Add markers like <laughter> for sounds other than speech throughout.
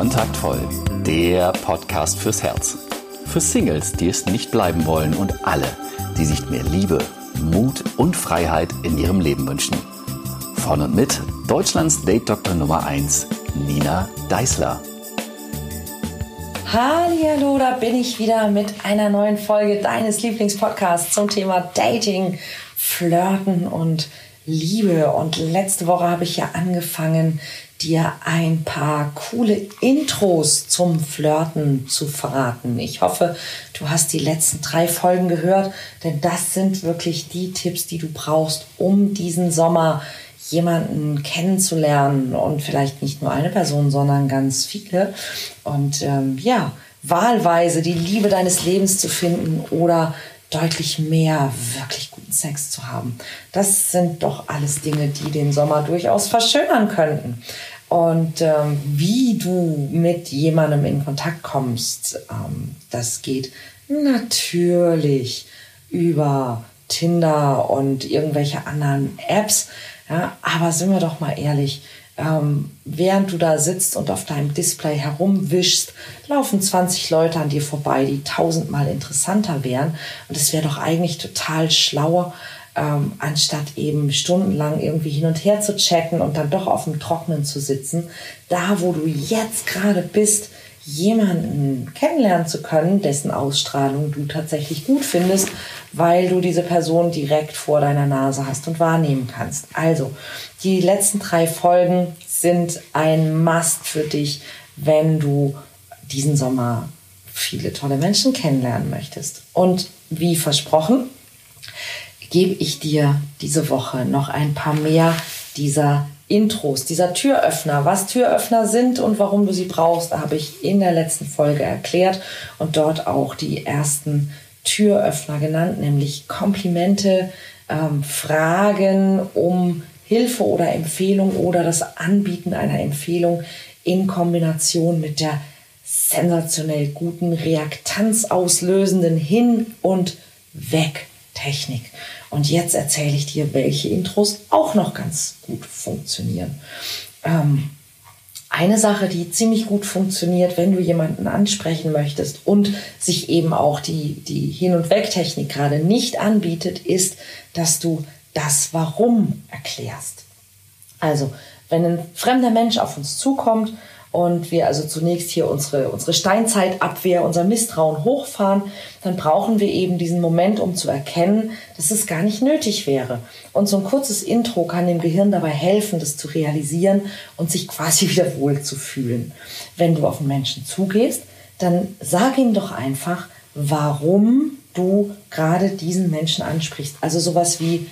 Kontaktvoll, der Podcast fürs Herz. Für Singles, die es nicht bleiben wollen und alle, die sich mehr Liebe, Mut und Freiheit in ihrem Leben wünschen. Von und mit Deutschlands Date-Doktor Nummer 1, Nina Deißler. Hallo, da bin ich wieder mit einer neuen Folge deines Lieblingspodcasts zum Thema Dating, Flirten und Liebe. Und letzte Woche habe ich ja angefangen, dir ein paar coole Intros zum Flirten zu verraten. Ich hoffe, du hast die letzten drei Folgen gehört, denn das sind wirklich die Tipps, die du brauchst, um diesen Sommer jemanden kennenzulernen und vielleicht nicht nur eine Person, sondern ganz viele. Und ähm, ja, wahlweise die Liebe deines Lebens zu finden oder deutlich mehr wirklich guten Sex zu haben. Das sind doch alles Dinge, die den Sommer durchaus verschönern könnten. Und ähm, wie du mit jemandem in Kontakt kommst, ähm, das geht natürlich über Tinder und irgendwelche anderen Apps. Ja, aber sind wir doch mal ehrlich, ähm, während du da sitzt und auf deinem Display herumwischst, laufen 20 Leute an dir vorbei, die tausendmal interessanter wären. Und es wäre doch eigentlich total schlauer, ähm, anstatt eben stundenlang irgendwie hin und her zu chatten und dann doch auf dem Trocknen zu sitzen, da wo du jetzt gerade bist, jemanden kennenlernen zu können, dessen Ausstrahlung du tatsächlich gut findest, weil du diese Person direkt vor deiner Nase hast und wahrnehmen kannst. Also, die letzten drei Folgen sind ein Must für dich, wenn du diesen Sommer viele tolle Menschen kennenlernen möchtest. Und wie versprochen, gebe ich dir diese Woche noch ein paar mehr dieser Intros, dieser Türöffner. Was Türöffner sind und warum du sie brauchst, habe ich in der letzten Folge erklärt und dort auch die ersten Türöffner genannt, nämlich Komplimente, ähm, Fragen um Hilfe oder Empfehlung oder das Anbieten einer Empfehlung in Kombination mit der sensationell guten, reaktanzauslösenden Hin- und Weg-Technik. Und jetzt erzähle ich dir, welche Intros auch noch ganz gut funktionieren. Ähm, eine Sache, die ziemlich gut funktioniert, wenn du jemanden ansprechen möchtest und sich eben auch die, die Hin- und Weg-Technik gerade nicht anbietet, ist, dass du das Warum erklärst. Also, wenn ein fremder Mensch auf uns zukommt und wir also zunächst hier unsere, unsere Steinzeitabwehr, unser Misstrauen hochfahren, dann brauchen wir eben diesen Moment, um zu erkennen, dass es gar nicht nötig wäre. Und so ein kurzes Intro kann dem Gehirn dabei helfen, das zu realisieren und sich quasi <laughs> wieder wohl zu fühlen. Wenn du auf einen Menschen zugehst, dann sag ihm doch einfach, warum du gerade diesen Menschen ansprichst. Also sowas wie,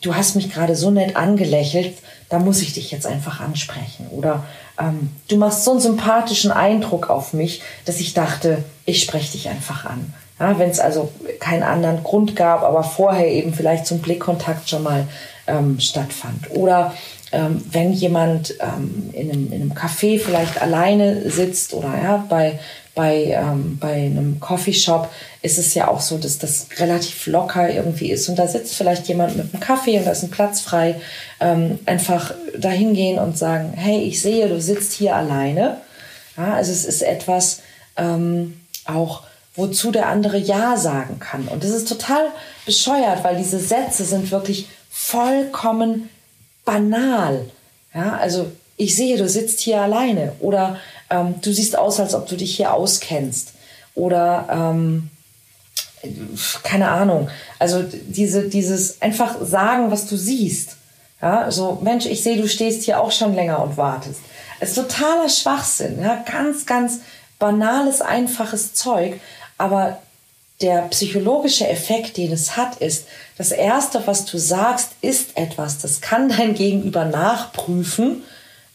du hast mich gerade so nett angelächelt, da muss ich dich jetzt einfach ansprechen. Oder ähm, du machst so einen sympathischen Eindruck auf mich, dass ich dachte, ich spreche dich einfach an. Ja, Wenn es also keinen anderen Grund gab, aber vorher eben vielleicht zum Blickkontakt schon mal ähm, stattfand. Oder ähm, wenn jemand ähm, in, einem, in einem Café vielleicht alleine sitzt oder ja, bei, bei, ähm, bei einem Coffeeshop ist es ja auch so, dass das relativ locker irgendwie ist. Und da sitzt vielleicht jemand mit einem Kaffee und da ist ein Platz frei. Ähm, einfach dahin gehen und sagen, hey, ich sehe, du sitzt hier alleine. Ja, also es ist etwas ähm, auch, wozu der andere Ja sagen kann. Und das ist total bescheuert, weil diese Sätze sind wirklich vollkommen banal. Ja, also ich sehe, du sitzt hier alleine oder ähm, du siehst aus, als ob du dich hier auskennst oder ähm, keine Ahnung. Also diese, dieses einfach sagen, was du siehst. Ja, so Mensch, ich sehe, du stehst hier auch schon länger und wartest. Es ist totaler Schwachsinn, ja, ganz, ganz banales, einfaches Zeug, aber der psychologische Effekt, den es hat, ist, das Erste, was du sagst, ist etwas, das kann dein Gegenüber nachprüfen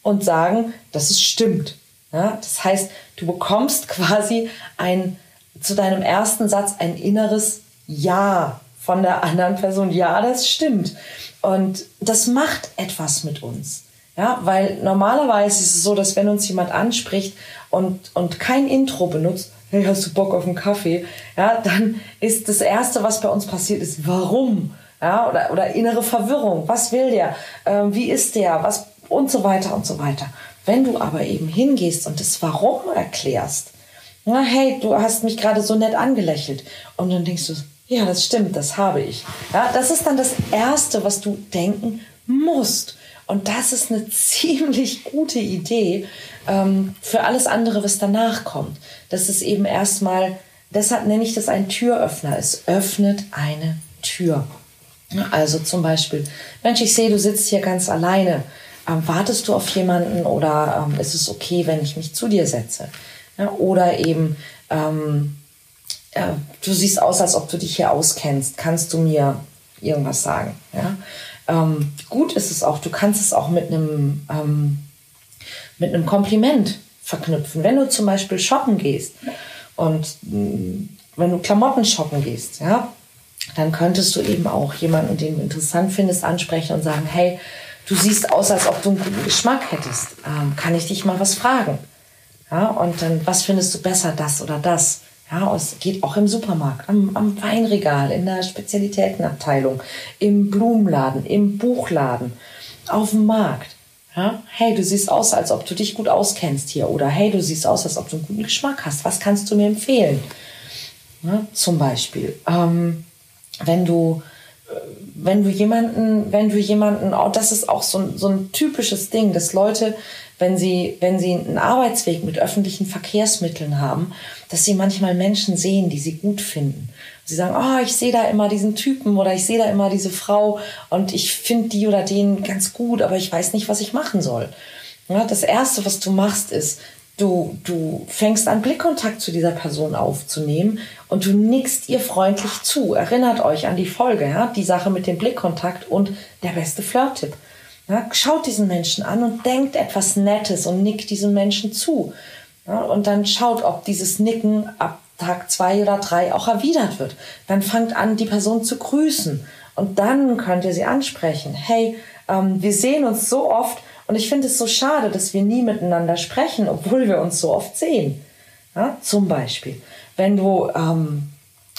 und sagen, dass es stimmt. Ja, das heißt, du bekommst <laughs> quasi ein, zu deinem ersten Satz ein inneres Ja von der anderen Person. Ja, das stimmt. Und das macht etwas mit uns. Ja, weil normalerweise ist es so, dass wenn uns jemand anspricht und, und kein Intro benutzt, hey, hast du Bock auf einen Kaffee? Ja, dann ist das Erste, was bei uns passiert, ist, warum? Ja, oder, oder innere Verwirrung. Was will der? Ähm, wie ist der? Was? Und so weiter und so weiter. Wenn du aber eben hingehst und das Warum erklärst, na, hey, du hast mich gerade so nett angelächelt und dann denkst du, ja, das stimmt, das habe ich. Ja, das ist dann das Erste, was du denken musst. Und das ist eine <laughs> ziemlich gute Idee ähm, für alles andere, was danach kommt. Das ist eben erstmal, deshalb nenne ich das ein Türöffner. Es öffnet eine Tür. Also zum Beispiel, Mensch, ich sehe, du sitzt hier ganz alleine. Ähm, wartest du auf jemanden oder ähm, ist es okay, wenn ich mich zu dir setze? Ja, oder eben, ähm, äh, du siehst aus, als ob du dich hier auskennst. Kannst du mir irgendwas sagen? Ja? Ähm, gut ist es auch, du kannst es auch mit einem, ähm, mit einem Kompliment verknüpfen. Wenn du zum Beispiel shoppen gehst und mm, wenn du Klamotten shoppen gehst, ja, dann könntest du eben auch jemanden, den du interessant findest, ansprechen und sagen, hey, du siehst aus, als ob du einen guten Geschmack hättest. Ähm, kann ich dich mal was fragen? Ja, und dann, was findest du besser, das oder das? Ja, es geht auch im Supermarkt, am, am Weinregal, in der Spezialitätenabteilung, im Blumenladen, im Buchladen, auf dem Markt. Ja, hey, du siehst aus, als ob du dich gut auskennst hier. Oder hey, du siehst aus, als ob du einen guten Geschmack hast. Was kannst du mir empfehlen? Ja, zum Beispiel, ähm, wenn du wenn du jemanden, wenn du jemanden, oh, das ist auch so, so ein typisches Ding, dass Leute, wenn sie, wenn sie einen Arbeitsweg mit öffentlichen Verkehrsmitteln haben, dass sie manchmal Menschen sehen, die sie gut finden. Sie sagen, oh, ich sehe da immer diesen Typen oder ich sehe da immer diese Frau und ich finde die oder den ganz gut, aber ich weiß nicht, was ich machen soll. Ja, das erste, was du machst, ist, Du, du fängst an, Blickkontakt zu dieser Person aufzunehmen und du nickst ihr freundlich zu. Erinnert euch an die Folge, ja? die Sache mit dem Blickkontakt und der beste Flirt-Tipp. Ja? Schaut diesen Menschen an und denkt etwas Nettes und nickt diesem Menschen zu. Ja? Und dann schaut, ob dieses Nicken ab Tag zwei oder drei auch erwidert wird. Dann fangt an, die Person zu grüßen. Und dann könnt ihr sie ansprechen. Hey, ähm, wir sehen uns so oft, und ich finde es so schade, dass wir nie miteinander sprechen, obwohl wir uns so oft sehen. Ja, zum Beispiel, wenn du, ähm,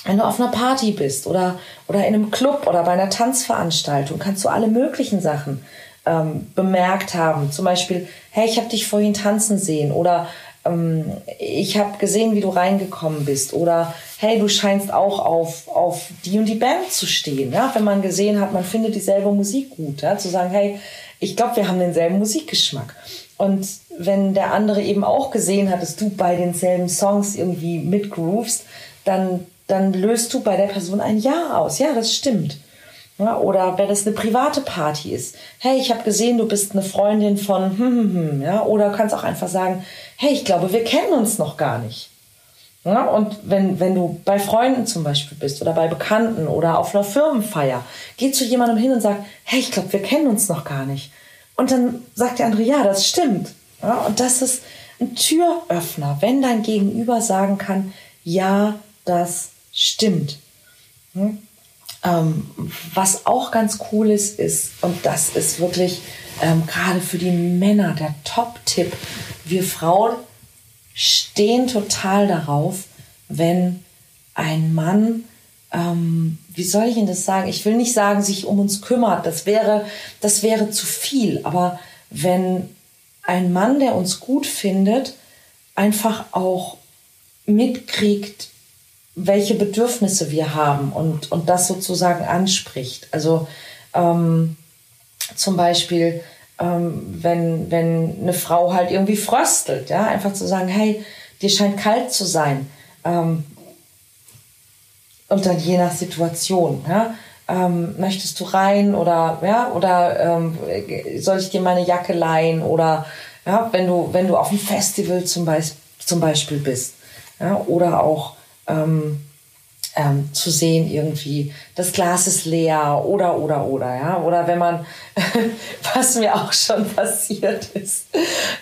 wenn du auf einer Party bist oder, oder in einem Club oder bei einer Tanzveranstaltung, kannst du alle möglichen Sachen ähm, bemerkt haben. Zum Beispiel, hey, ich habe dich vorhin tanzen sehen oder ähm, ich habe gesehen, wie du reingekommen bist oder hey, du scheinst auch auf, auf die und die Band zu stehen. Ja? Wenn man gesehen hat, man findet dieselbe Musik gut, ja? zu sagen, hey, ich glaube, wir haben denselben Musikgeschmack. Und wenn der andere eben auch gesehen hat, dass du bei denselben Songs irgendwie mitgroovst, dann, dann löst du bei der Person ein Ja aus. Ja, das stimmt. Ja, oder wenn es eine private Party ist. Hey, ich habe gesehen, du bist eine Freundin von hm, hm, hm, ja, oder kannst auch einfach sagen, hey, ich glaube, wir kennen uns noch gar nicht. Ja, und wenn, wenn du bei Freunden zum Beispiel bist oder bei Bekannten oder auf einer Firmenfeier, geh zu jemandem hin und sag, hey, ich glaube, wir kennen uns noch gar nicht. Und dann sagt der andere, ja, das stimmt. Ja, und das ist ein Türöffner, wenn dein Gegenüber sagen kann, ja, das stimmt. Hm? Ähm, was auch ganz cool ist, ist, und das ist wirklich ähm, gerade für die Männer der Top-Tipp, wir Frauen stehen total darauf, wenn ein Mann, ähm, wie soll ich Ihnen das sagen? Ich will nicht sagen, sich um uns kümmert. Das wäre, das wäre zu viel. Aber wenn ein Mann, der uns gut findet, einfach auch mitkriegt, welche Bedürfnisse wir haben und, und das sozusagen anspricht. Also ähm, zum Beispiel, ähm, wenn, wenn eine Frau halt irgendwie fröstelt, ja, einfach zu sagen, hey, dir scheint kalt zu sein. Ähm, und dann je nach Situation, ja, ähm, möchtest du rein oder ja, oder ähm, soll ich dir meine Jacke leihen oder ja, wenn du, wenn du auf einem Festival zum, Beisp zum Beispiel bist, ja, oder auch ähm, ähm, zu sehen irgendwie, das Glas ist leer oder, oder, oder, ja. Oder wenn man, <laughs> was mir auch schon passiert ist,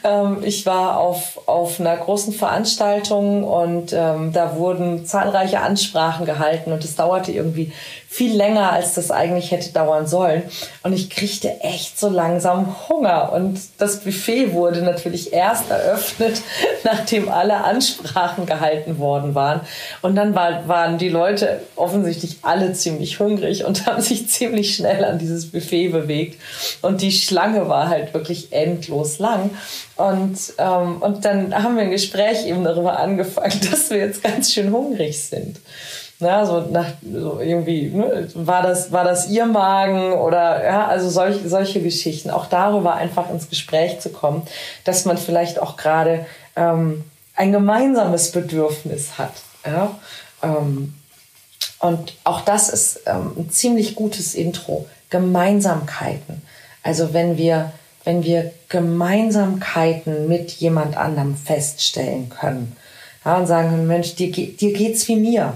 ähm, ich war auf, auf einer großen Veranstaltung und ähm, da wurden zahlreiche Ansprachen gehalten und es dauerte irgendwie viel länger, als das eigentlich hätte dauern sollen. Und ich kriegte echt so langsam Hunger. Und das Buffet wurde natürlich erst eröffnet, <laughs> nachdem alle Ansprachen gehalten worden waren. Und dann war, waren die Leute Leute offensichtlich alle ziemlich hungrig und <laughs> haben sich ziemlich schnell an dieses Buffet bewegt. Und die Schlange war halt wirklich endlos lang. Und, ähm, und dann haben wir ein Gespräch eben darüber angefangen, <laughs> dass wir jetzt ganz schön hungrig sind. Ja, so nach so irgendwie, ne, war das, war das ihr Magen oder ja, also solch, solche Geschichten. Auch darüber einfach ins Gespräch zu kommen, dass man vielleicht auch gerade ähm, ein gemeinsames Bedürfnis hat. Ja? Ähm, und auch das ist ähm, ein ziemlich gutes Intro. Gemeinsamkeiten. Also wenn wir, wenn wir Gemeinsamkeiten mit jemand anderem feststellen können ja, und sagen, Mensch, dir, dir geht's wie mir.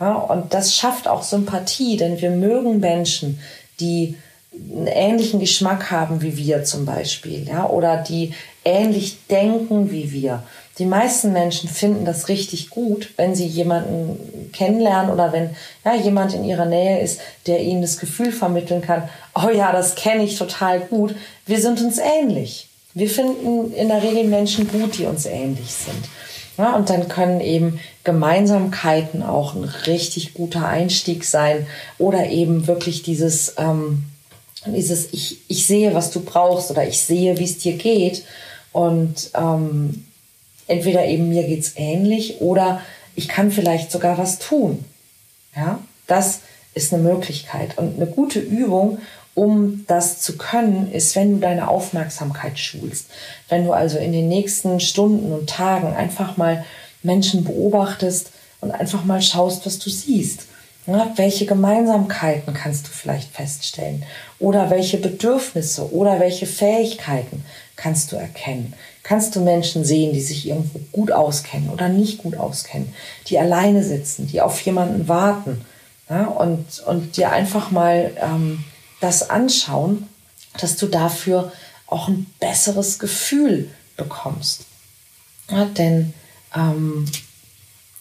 Ja, und das schafft auch Sympathie, denn wir mögen Menschen, die einen ähnlichen Geschmack haben wie wir zum Beispiel, ja, oder die ähnlich denken wie wir. Die meisten Menschen finden das richtig gut, wenn sie jemanden kennenlernen oder wenn ja, jemand in ihrer Nähe ist, der ihnen das Gefühl vermitteln kann, oh ja, das kenne ich total gut, wir sind uns ähnlich. Wir finden in der Regel Menschen gut, die uns ähnlich sind. Ja, und dann können eben Gemeinsamkeiten auch ein richtig guter Einstieg sein oder eben wirklich dieses, ähm, dieses ich, ich sehe, was du brauchst oder ich sehe, wie es dir geht. Und ähm, entweder eben mir geht's ähnlich oder ich kann vielleicht sogar was tun. Ja, das ist eine Möglichkeit und eine gute Übung, um das zu können, ist, wenn du deine Aufmerksamkeit schulst. Wenn du also in den nächsten Stunden und Tagen einfach mal Menschen beobachtest und einfach mal schaust, was du siehst. Ja, welche Gemeinsamkeiten kannst du vielleicht feststellen? Oder welche Bedürfnisse oder welche Fähigkeiten kannst du erkennen? Kannst du Menschen sehen, die sich irgendwo gut auskennen oder nicht gut auskennen, die alleine sitzen, die auf jemanden warten ja, und, und dir einfach mal ähm, das anschauen, dass du dafür auch ein besseres Gefühl bekommst. Ja, denn ähm,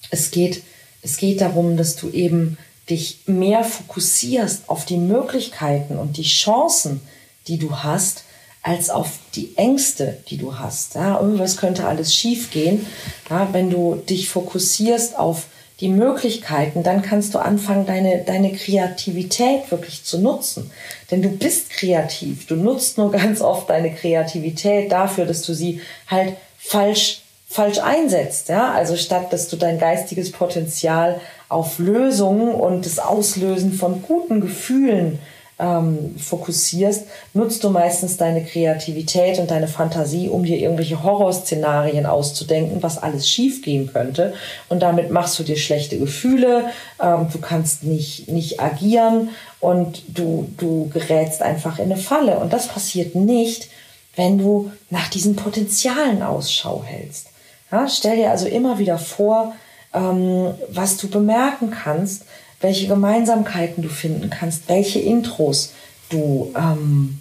es, geht, es geht darum, dass du eben dich mehr fokussierst auf die Möglichkeiten und die Chancen, die du hast, als auf die Ängste, die du hast. Ja, irgendwas könnte alles schiefgehen. Ja, wenn du dich fokussierst auf die Möglichkeiten, dann kannst du anfangen, deine, deine Kreativität wirklich zu nutzen. Denn du bist kreativ. Du nutzt nur ganz oft deine Kreativität dafür, dass du sie halt falsch, falsch einsetzt. Ja? Also statt, dass du dein geistiges Potenzial auf Lösungen und das Auslösen von guten Gefühlen ähm, fokussierst, nutzt du meistens deine Kreativität und deine Fantasie, um dir irgendwelche Horrorszenarien auszudenken, was alles schiefgehen könnte. Und damit machst du dir schlechte Gefühle, ähm, du kannst nicht, nicht agieren und du, du gerätst einfach in eine Falle. Und das passiert nicht, wenn du nach diesen Potenzialen Ausschau hältst. Ja, stell dir also immer wieder vor, ähm, was du bemerken kannst, welche Gemeinsamkeiten du finden kannst, welche Intros du, ähm,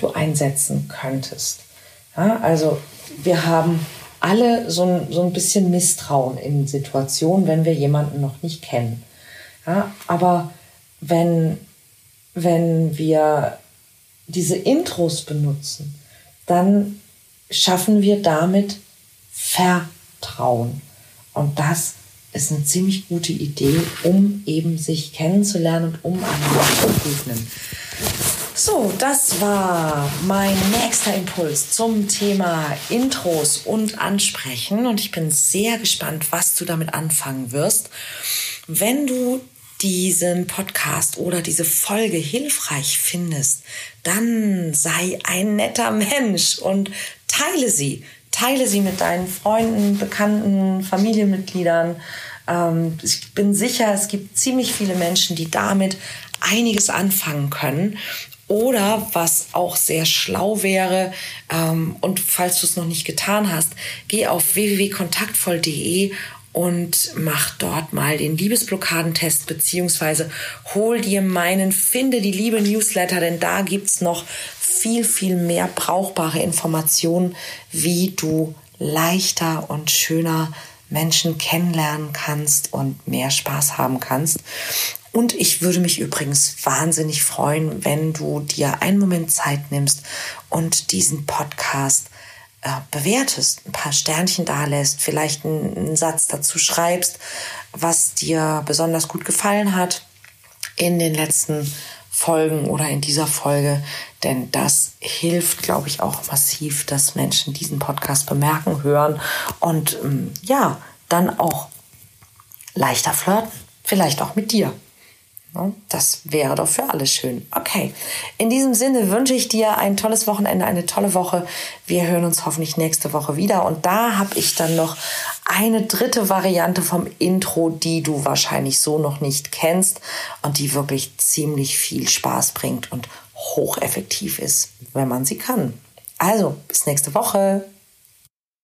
du einsetzen könntest. Ja, also wir haben alle so ein, so ein bisschen Misstrauen in Situationen, wenn wir jemanden noch nicht kennen. Ja, aber wenn, wenn wir diese Intros benutzen, dann schaffen wir damit Vertrauen. Und das ist eine ziemlich gute Idee, um eben sich kennenzulernen und um einander zu begegnen. So, das war mein nächster Impuls zum Thema Intros und Ansprechen und ich bin sehr gespannt, was du damit anfangen wirst. Wenn du diesen Podcast oder diese Folge hilfreich findest, dann sei ein netter Mensch und teile sie teile sie mit deinen Freunden, Bekannten, Familienmitgliedern. Ähm, ich bin sicher, es gibt ziemlich viele Menschen, die damit einiges anfangen können. Oder was auch sehr schlau wäre, ähm, und falls du es noch nicht getan hast, geh auf www.kontaktvoll.de und mach dort mal den Liebesblockadentest beziehungsweise hol dir meinen Finde die Liebe Newsletter, denn da gibt's noch viel, viel mehr brauchbare Informationen, wie du leichter und schöner Menschen kennenlernen kannst und mehr Spaß haben kannst. Und ich würde mich übrigens wahnsinnig freuen, wenn du dir einen Moment Zeit nimmst und diesen Podcast äh, bewertest, ein paar Sternchen da lässt, vielleicht einen, Satz dazu schreibst was dir besonders gut gefallen hat in den letzten Folgen oder in dieser Folge, denn das hilft, glaube ich, auch massiv, dass Menschen diesen Podcast bemerken, hören und ähm, ja, dann auch leichter flirten, vielleicht auch mit dir. Das wäre doch für alle schön. Okay, in diesem Sinne wünsche ich dir ein tolles Wochenende, eine tolle Woche. Wir hören uns hoffentlich nächste Woche wieder. Und da habe ich dann noch eine dritte Variante vom Intro, die du wahrscheinlich so noch nicht kennst und die wirklich ziemlich viel Spaß bringt und hocheffektiv ist, wenn man sie kann. Also, bis nächste Woche.